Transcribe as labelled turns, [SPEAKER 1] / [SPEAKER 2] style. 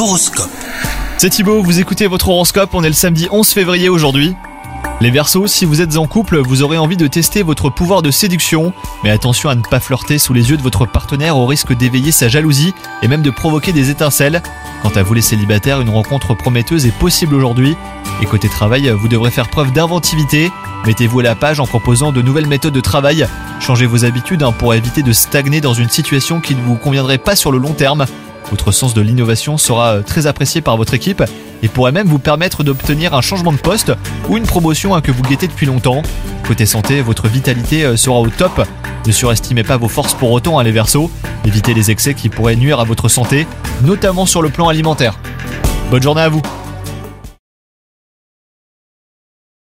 [SPEAKER 1] L'horoscope.
[SPEAKER 2] C'est Thibaut, vous écoutez votre horoscope, on est le samedi 11 février aujourd'hui. Les Verseaux, si vous êtes en couple, vous aurez envie de tester votre pouvoir de séduction, mais attention à ne pas flirter sous les yeux de votre partenaire au risque d'éveiller sa jalousie et même de provoquer des étincelles. Quant à vous les célibataires, une rencontre prometteuse est possible aujourd'hui. Et côté travail, vous devrez faire preuve d'inventivité. Mettez-vous à la page en proposant de nouvelles méthodes de travail. Changez vos habitudes hein, pour éviter de stagner dans une situation qui ne vous conviendrait pas sur le long terme. Votre sens de l'innovation sera euh, très apprécié par votre équipe et pourrait même vous permettre d'obtenir un changement de poste ou une promotion hein, que vous guettez depuis longtemps. Côté santé, votre vitalité euh, sera au top. Ne surestimez pas vos forces pour autant, à les versos. Évitez les excès qui pourraient nuire à votre santé, notamment sur le plan alimentaire. Bonne journée à vous